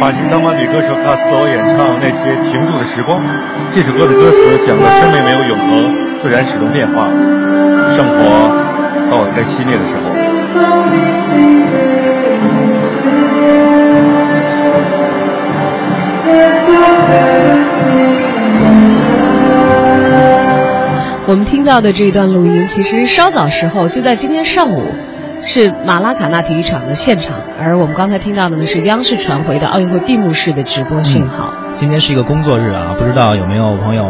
巴西当马女歌手卡斯罗演唱那些停住的时光。这首歌的歌词讲了生命没有永恒，自然始终变化，生活到了该熄灭的时候。我们听到的这一段录音，其实稍早时候就在今天上午，是马拉卡纳体育场的现场。而我们刚才听到的呢，是央视传回的奥运会闭幕式的直播信号。今天是一个工作日啊，不知道有没有朋友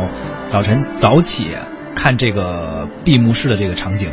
早晨早起看这个闭幕式的这个场景。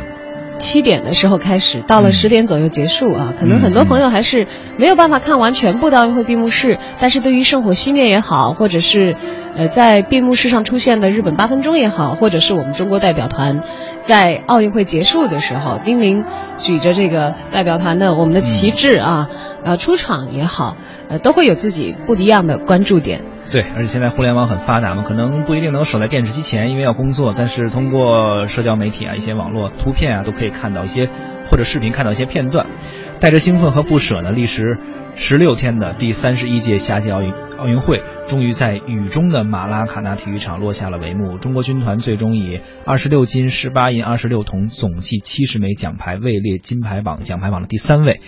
七点的时候开始，到了十点左右结束啊。可能很多朋友还是没有办法看完全部的奥运会闭幕式，但是对于圣火熄灭也好，或者是呃在闭幕式上出现的日本八分钟也好，或者是我们中国代表团在奥运会结束的时候，丁宁举着这个代表团的我们的旗帜啊，呃出场也好，呃都会有自己不一样的关注点。对，而且现在互联网很发达嘛，可能不一定能守在电视机前，因为要工作。但是通过社交媒体啊，一些网络图片啊，都可以看到一些或者视频看到一些片段。带着兴奋和不舍呢，历时十六天的第三十一届夏季奥运奥运会，终于在雨中的马拉卡纳体育场落下了帷幕。中国军团最终以二十六金、十八银、二十六铜，总计七十枚奖牌，位列金牌榜奖牌榜的第三位。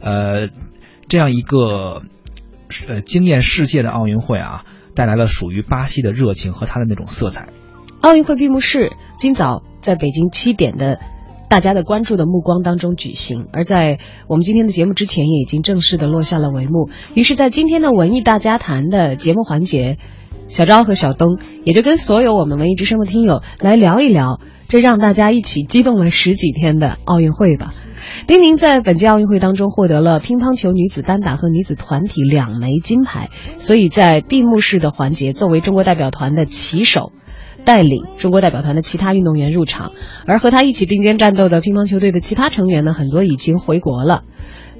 呃，这样一个。呃，惊艳世界的奥运会啊，带来了属于巴西的热情和它的那种色彩。奥运会闭幕式今早在北京七点的大家的关注的目光当中举行，而在我们今天的节目之前也已经正式的落下了帷幕。于是，在今天的文艺大家谈的节目环节，小昭和小东也就跟所有我们文艺之声的听友来聊一聊这让大家一起激动了十几天的奥运会吧。丁宁在本届奥运会当中获得了乒乓球女子单打和女子团体两枚金牌，所以在闭幕式的环节，作为中国代表团的旗手，带领中国代表团的其他运动员入场。而和他一起并肩战斗的乒乓球队的其他成员呢，很多已经回国了。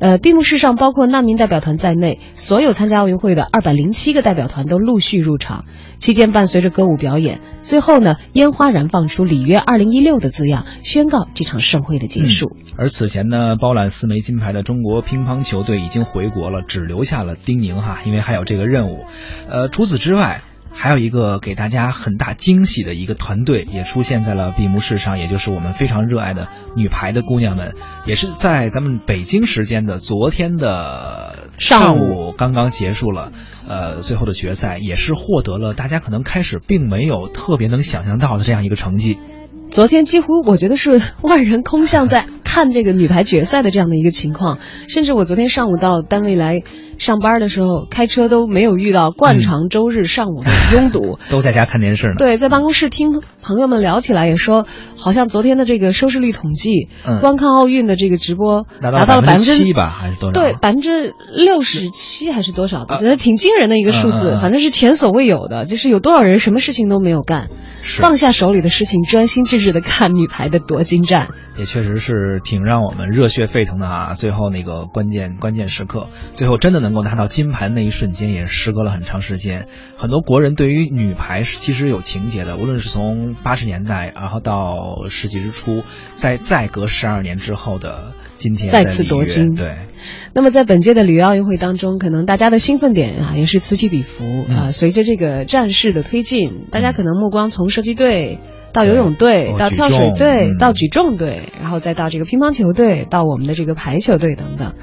呃，闭幕式上包括难民代表团在内，所有参加奥运会的二百零七个代表团都陆续入场。期间伴随着歌舞表演，最后呢，烟花燃放出“里约二零一六”的字样，宣告这场盛会的结束。而此前呢，包揽四枚金牌的中国乒乓球队已经回国了，只留下了丁宁哈，因为还有这个任务。呃，除此之外。还有一个给大家很大惊喜的一个团队也出现在了闭幕式上，也就是我们非常热爱的女排的姑娘们，也是在咱们北京时间的昨天的上午刚刚结束了，呃，最后的决赛也是获得了大家可能开始并没有特别能想象到的这样一个成绩。昨天几乎我觉得是万人空巷在看这个女排决赛的这样的一个情况，甚至我昨天上午到单位来。上班的时候开车都没有遇到惯常周日上午的拥堵，都在家看电视呢。对，在办公室听朋友们聊起来，也说好像昨天的这个收视率统计，观看奥运的这个直播达到了百分之七吧，还是多少？对，百分之六十七还是多少的？觉得挺惊人的一个数字，反正是前所未有的，就是有多少人什么事情都没有干。放下手里的事情，专心致志的看女排的夺金战，也确实是挺让我们热血沸腾的啊！最后那个关键关键时刻，最后真的能够拿到金牌的那一瞬间，也时隔了很长时间。很多国人对于女排是其实有情节的，无论是从八十年代，然后到世纪之初，在再隔十二年之后的今天再次夺金。对。那么在本届的里约奥运会当中，可能大家的兴奋点啊也是此起彼伏啊。随着这个战事的推进，大家可能目光从射击队到游泳队，到跳水队，到举重队，然后再到这个乒乓球队，到我们的这个排球队等等。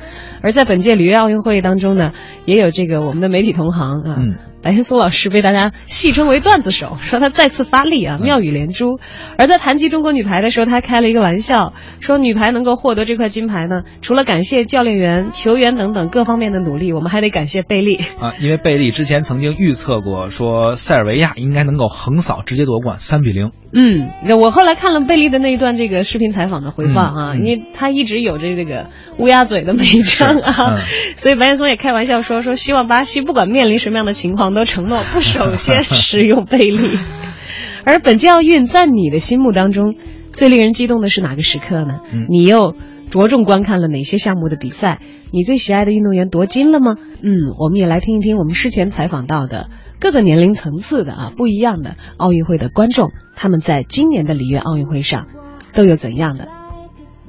而在本届里约奥运会当中呢，也有这个我们的媒体同行啊。白岩松老师被大家戏称为段子手，说他再次发力啊，妙语连珠。而在谈及中国女排的时候，他开了一个玩笑，说女排能够获得这块金牌呢，除了感谢教练员、球员等等各方面的努力，我们还得感谢贝利啊，因为贝利之前曾经预测过，说塞尔维亚应该能够横扫，直接夺冠，三比零。嗯，我后来看了贝利的那一段这个视频采访的回放啊，因为他一直有着这个乌鸦嘴的美称啊，所以白岩松也开玩笑说，说希望巴西不管面临什么样的情况。都承诺不首先使用贝利，而本届奥运在你的心目当中最令人激动的是哪个时刻呢？你又着重观看了哪些项目的比赛？你最喜爱的运动员夺金了吗？嗯，我们也来听一听我们事前采访到的各个年龄层次的啊不一样的奥运会的观众，他们在今年的里约奥运会上都有怎样的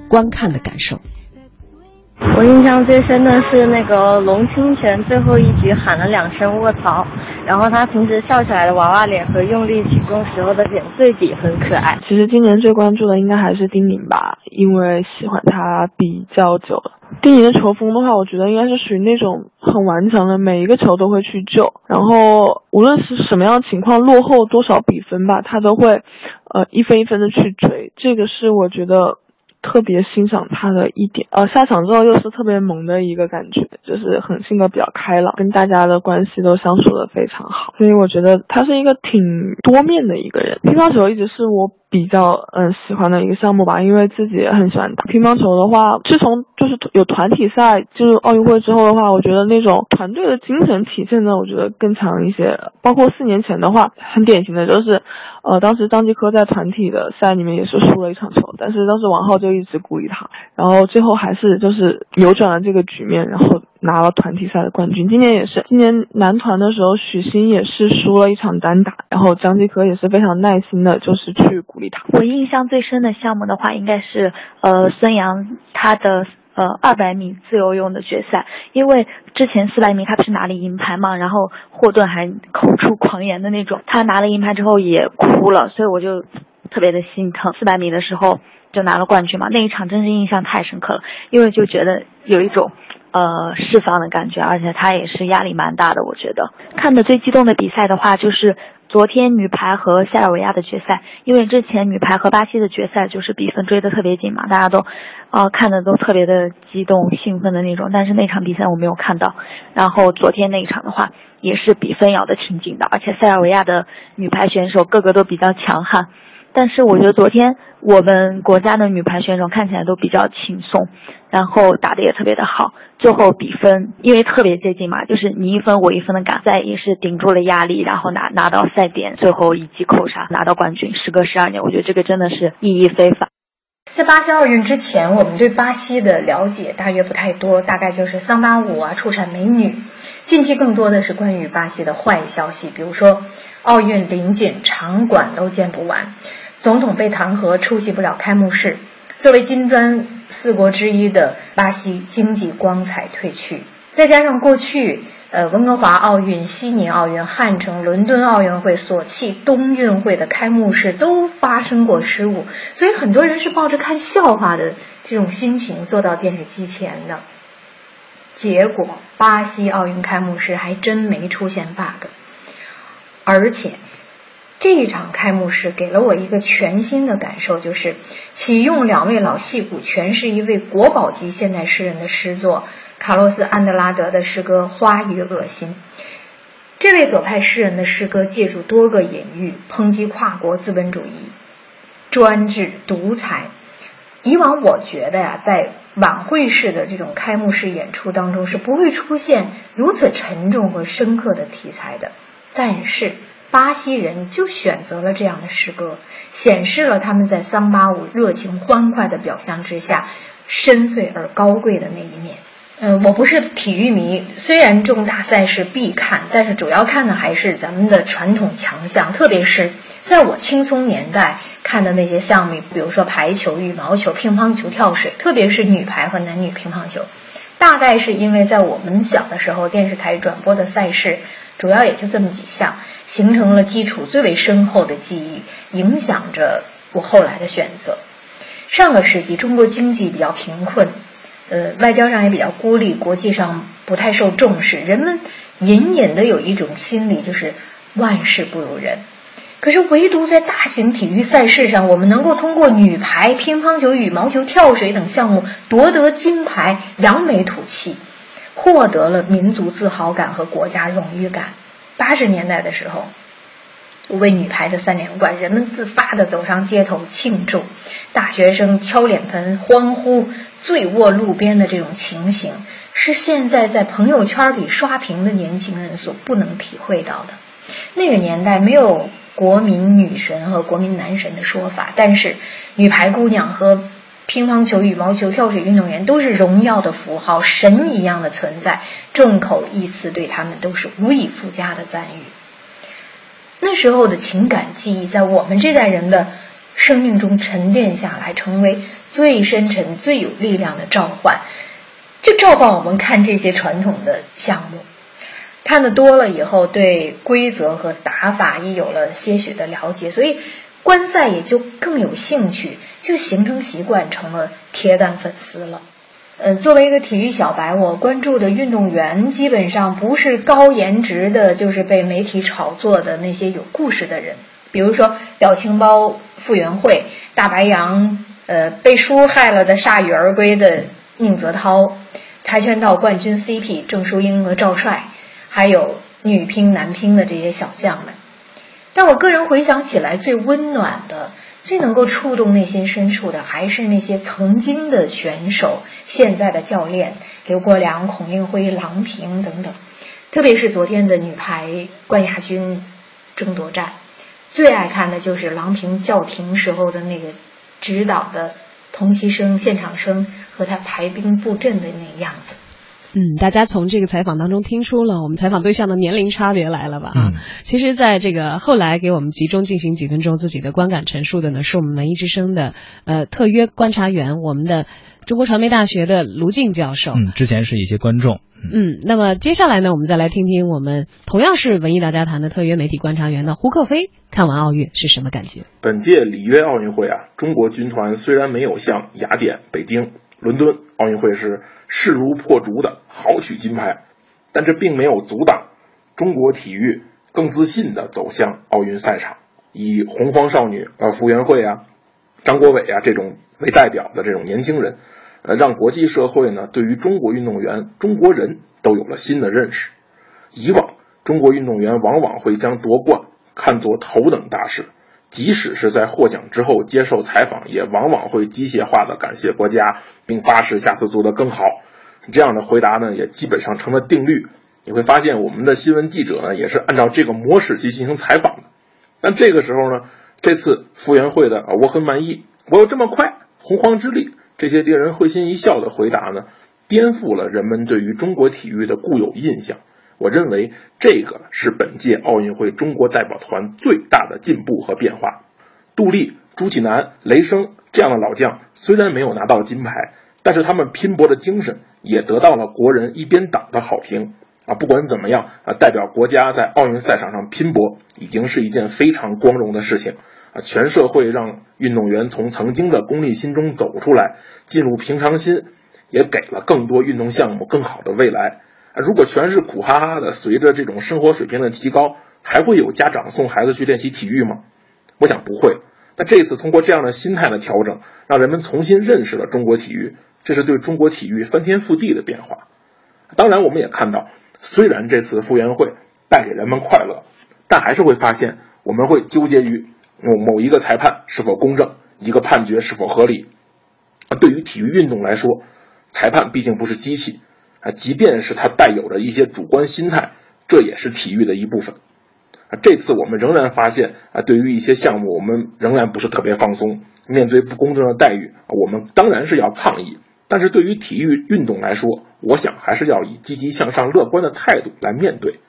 观看的感受。象最深的是那个龙清泉最后一局喊了两声卧槽，然后他平时笑起来的娃娃脸和用力起动时候的脸对比很可爱。其实今年最关注的应该还是丁宁吧，因为喜欢他比较久了。丁宁的球风的话，我觉得应该是属于那种很顽强的，每一个球都会去救，然后无论是什么样情况，落后多少比分吧，他都会呃一分一分的去追，这个是我觉得。特别欣赏他的一点，呃，下场之后又是特别萌的一个感觉，就是很性格比较开朗，跟大家的关系都相处的非常好，所以我觉得他是一个挺多面的一个人。乒乓球一直是我。比较嗯喜欢的一个项目吧，因为自己也很喜欢打乒乓球的话，自从就是有团体赛进入奥运会之后的话，我觉得那种团队的精神体现的我觉得更强一些。包括四年前的话，很典型的就是，呃，当时张继科在团体的赛里面也是输了一场球，但是当时王浩就一直鼓励他，然后最后还是就是扭转了这个局面，然后。拿了团体赛的冠军，今年也是。今年男团的时候，许昕也是输了一场单打，然后张继科也是非常耐心的，就是去鼓励他。我印象最深的项目的话，应该是呃孙杨他的呃二百米自由泳的决赛，因为之前四百米他不是拿了银牌嘛，然后霍顿还口出狂言的那种，他拿了银牌之后也哭了，所以我就特别的心疼。四百米的时候就拿了冠军嘛，那一场真是印象太深刻了，因为就觉得有一种。呃，释放的感觉，而且他也是压力蛮大的。我觉得看的最激动的比赛的话，就是昨天女排和塞尔维亚的决赛。因为之前女排和巴西的决赛就是比分追得特别紧嘛，大家都，呃，看的都特别的激动、兴奋的那种。但是那场比赛我没有看到。然后昨天那一场的话，也是比分咬得挺紧的，而且塞尔维亚的女排选手个个都比较强悍。但是我觉得昨天我们国家的女排选手看起来都比较轻松，然后打的也特别的好。最后比分因为特别接近嘛，就是你一分我一分的赶赛，也是顶住了压力，然后拿拿到赛点，最后一击扣杀拿到冠军。时隔十二年，我觉得这个真的是意义非凡。在巴西奥运之前，我们对巴西的了解大约不太多，大概就是桑巴舞啊，出产美女。近期更多的是关于巴西的坏消息，比如说奥运临近，场馆都建不完。总统被弹劾，出席不了开幕式。作为金砖四国之一的巴西，经济光彩褪去。再加上过去，呃，温哥华奥运、悉尼奥运、汉城、伦敦奥运会、索契冬运会的开幕式都发生过失误，所以很多人是抱着看笑话的这种心情坐到电视机前的。结果，巴西奥运开幕式还真没出现 bug，而且。这一场开幕式给了我一个全新的感受，就是启用两位老戏骨诠释一位国宝级现代诗人的诗作——卡洛斯·安德拉德的诗歌《花与恶心》。这位左派诗人的诗歌借助多个隐喻，抨击跨国资本主义、专制、独裁。以往我觉得呀，在晚会式的这种开幕式演出当中是不会出现如此沉重和深刻的题材的，但是。巴西人就选择了这样的诗歌，显示了他们在桑巴舞热情欢快的表象之下，深邃而高贵的那一面。嗯，我不是体育迷，虽然重大赛事必看，但是主要看的还是咱们的传统强项，特别是在我青葱年代看的那些项目，比如说排球、羽毛球、乒乓球、跳水，特别是女排和男女乒乓球。大概是因为在我们小的时候，电视台转播的赛事主要也就这么几项。形成了基础最为深厚的记忆，影响着我后来的选择。上个世纪，中国经济比较贫困，呃，外交上也比较孤立，国际上不太受重视，人们隐隐的有一种心理，就是万事不如人。可是，唯独在大型体育赛事上，我们能够通过女排、乒乓球、羽毛球、跳水等项目夺得金牌，扬眉吐气，获得了民族自豪感和国家荣誉感。八十年代的时候，为女排的三连冠，人们自发的走上街头庆祝，大学生敲脸盆欢呼，醉卧路边的这种情形，是现在在朋友圈里刷屏的年轻人所不能体会到的。那个年代没有国民女神和国民男神的说法，但是女排姑娘和乒乓球、羽毛球、跳水运动员都是荣耀的符号，神一样的存在，众口一词对他们都是无以复加的赞誉。那时候的情感记忆，在我们这代人的生命中沉淀下来，成为最深沉、最有力量的召唤。就召唤我们看这些传统的项目。看的多了以后，对规则和打法也有了些许的了解，所以观赛也就更有兴趣，就形成习惯，成了铁杆粉丝了。呃，作为一个体育小白，我关注的运动员基本上不是高颜值的，就是被媒体炒作的那些有故事的人，比如说表情包傅园慧、大白杨，呃，被书害了的铩羽而归的宁泽涛，跆拳道冠军 CP 郑淑英和赵帅。还有女乒、男乒的这些小将们，但我个人回想起来，最温暖的、最能够触动内心深处的，还是那些曾经的选手、现在的教练刘国梁、孔令辉、郎平等等。特别是昨天的女排冠亚军争夺战，最爱看的就是郎平叫停时候的那个指导的同期声、现场声和他排兵布阵的那个样子。嗯，大家从这个采访当中听出了我们采访对象的年龄差别来了吧？嗯，其实，在这个后来给我们集中进行几分钟自己的观感陈述的呢，是我们文艺之声的呃特约观察员，我们的中国传媒大学的卢静教授。嗯，之前是一些观众。嗯，那么接下来呢，我们再来听听我们同样是文艺大家谈的特约媒体观察员的胡克飞看完奥运是什么感觉？本届里约奥运会啊，中国军团虽然没有像雅典、北京。伦敦奥运会是势如破竹的豪取金牌，但这并没有阻挡中国体育更自信的走向奥运赛场。以洪荒少女呃傅园慧啊、张国伟啊这种为代表的这种年轻人，呃，让国际社会呢对于中国运动员、中国人都有了新的认识。以往中国运动员往往会将夺冠看作头等大事。即使是在获奖之后接受采访，也往往会机械化的感谢国家，并发誓下次做得更好。这样的回答呢，也基本上成了定律。你会发现，我们的新闻记者呢，也是按照这个模式去进行采访的。但这个时候呢，这次傅园慧的啊“我很满意，我有这么快，洪荒之力”，这些令人会心一笑的回答呢，颠覆了人们对于中国体育的固有印象。我认为这个是本届奥运会中国代表团最大的进步和变化。杜丽、朱启南、雷声这样的老将虽然没有拿到金牌，但是他们拼搏的精神也得到了国人一边倒的好评啊！不管怎么样啊，代表国家在奥运赛场上拼搏已经是一件非常光荣的事情啊！全社会让运动员从曾经的功利心中走出来，进入平常心，也给了更多运动项目更好的未来。啊如果全是苦哈哈的，随着这种生活水平的提高，还会有家长送孩子去练习体育吗？我想不会。那这次通过这样的心态的调整，让人们重新认识了中国体育，这是对中国体育翻天覆地的变化。当然，我们也看到，虽然这次复员会带给人们快乐，但还是会发现，我们会纠结于某某一个裁判是否公正，一个判决是否合理。对于体育运动来说，裁判毕竟不是机器。啊，即便是他带有着一些主观心态，这也是体育的一部分。啊，这次我们仍然发现啊，对于一些项目，我们仍然不是特别放松。面对不公正的待遇，我们当然是要抗议。但是对于体育运动来说，我想还是要以积极向上、乐观的态度来面对。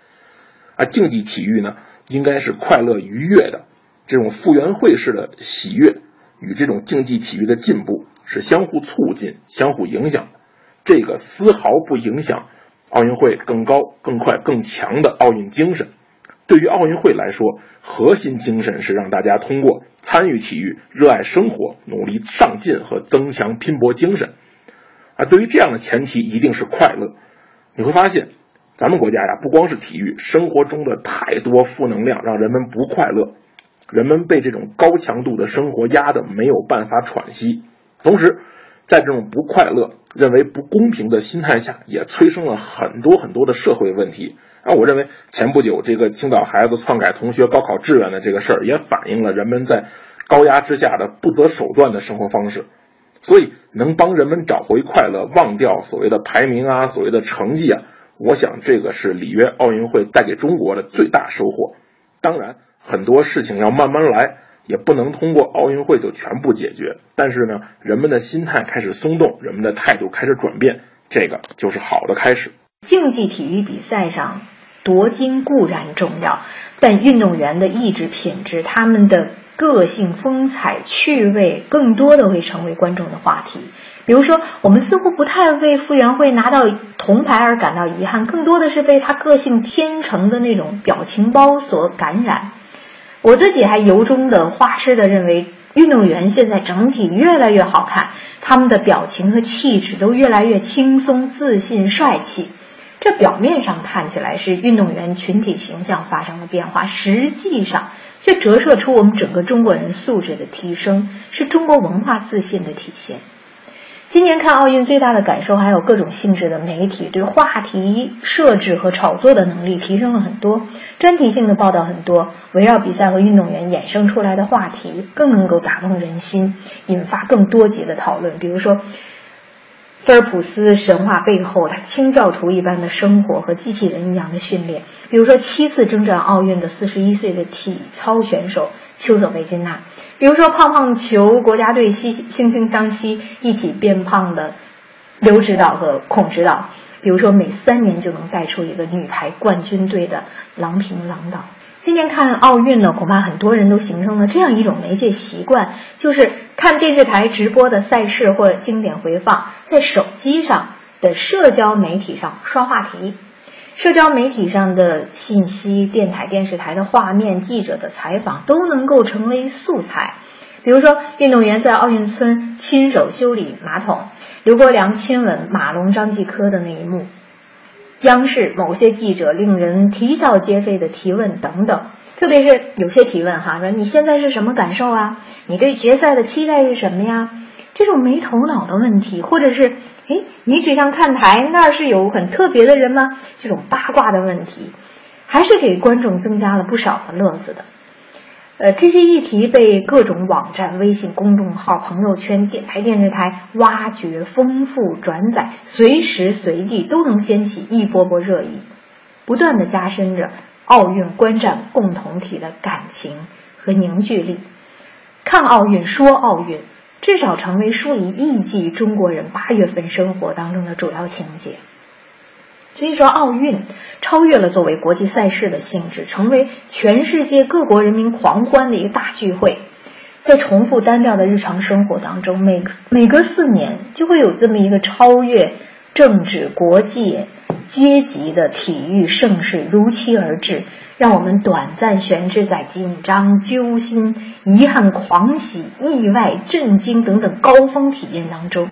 啊，竞技体育呢，应该是快乐愉悦的，这种复原会式的喜悦与这种竞技体育的进步是相互促进、相互影响的。这个丝毫不影响奥运会更高、更快、更强的奥运精神。对于奥运会来说，核心精神是让大家通过参与体育、热爱生活、努力上进和增强拼搏精神。啊，对于这样的前提，一定是快乐。你会发现，咱们国家呀，不光是体育，生活中的太多负能量让人们不快乐，人们被这种高强度的生活压得没有办法喘息，同时。在这种不快乐、认为不公平的心态下，也催生了很多很多的社会问题。啊，我认为前不久这个青岛孩子篡改同学高考志愿的这个事儿，也反映了人们在高压之下的不择手段的生活方式。所以，能帮人们找回快乐，忘掉所谓的排名啊、所谓的成绩啊，我想这个是里约奥运会带给中国的最大收获。当然，很多事情要慢慢来。也不能通过奥运会就全部解决，但是呢，人们的心态开始松动，人们的态度开始转变，这个就是好的开始。竞技体育比赛上夺金固然重要，但运动员的意志品质、他们的个性风采、趣味，更多的会成为观众的话题。比如说，我们似乎不太为傅园慧拿到铜牌而感到遗憾，更多的是被她个性天成的那种表情包所感染。我自己还由衷的花痴的认为，运动员现在整体越来越好看，他们的表情和气质都越来越轻松、自信、帅气。这表面上看起来是运动员群体形象发生了变化，实际上却折射出我们整个中国人素质的提升，是中国文化自信的体现。今年看奥运最大的感受，还有各种性质的媒体对话题设置和炒作的能力提升了很多，专题性的报道很多，围绕比赛和运动员衍生出来的话题更能够打动人心，引发更多级的讨论。比如说，菲尔普斯神话背后他清教徒一般的生活和机器人一样的训练；比如说，七次征战奥运的四十一岁的体操选手丘索维金娜。比如说，胖胖球国家队惺惺惺相惜，一起变胖的刘指导和孔指导；比如说，每三年就能带出一个女排冠军队的郎平郎导。今年看奥运呢，恐怕很多人都形成了这样一种媒介习惯，就是看电视台直播的赛事或经典回放，在手机上的社交媒体上刷话题。社交媒体上的信息、电台、电视台的画面、记者的采访都能够成为素材。比如说，运动员在奥运村亲手修理马桶，刘国梁亲吻马龙、张继科的那一幕，央视某些记者令人啼笑皆非的提问等等。特别是有些提问哈，说你现在是什么感受啊？你对决赛的期待是什么呀？这种没头脑的问题，或者是。哎，你只想看台那儿是有很特别的人吗？这种八卦的问题，还是给观众增加了不少的乐子的。呃，这些议题被各种网站、微信公众号、朋友圈、电台、电视台挖掘、丰富、转载，随时随地都能掀起一波波热议，不断的加深着奥运观战共同体的感情和凝聚力。看奥运，说奥运。至少成为数以亿计中国人八月份生活当中的主要情节。所以说，奥运超越了作为国际赛事的性质，成为全世界各国人民狂欢的一个大聚会。在重复单调的日常生活当中，每每隔四年就会有这么一个超越政治、国际、阶级的体育盛事如期而至。让我们短暂悬置在紧张、揪心、遗憾、狂喜、意外、震惊等等高峰体验当中。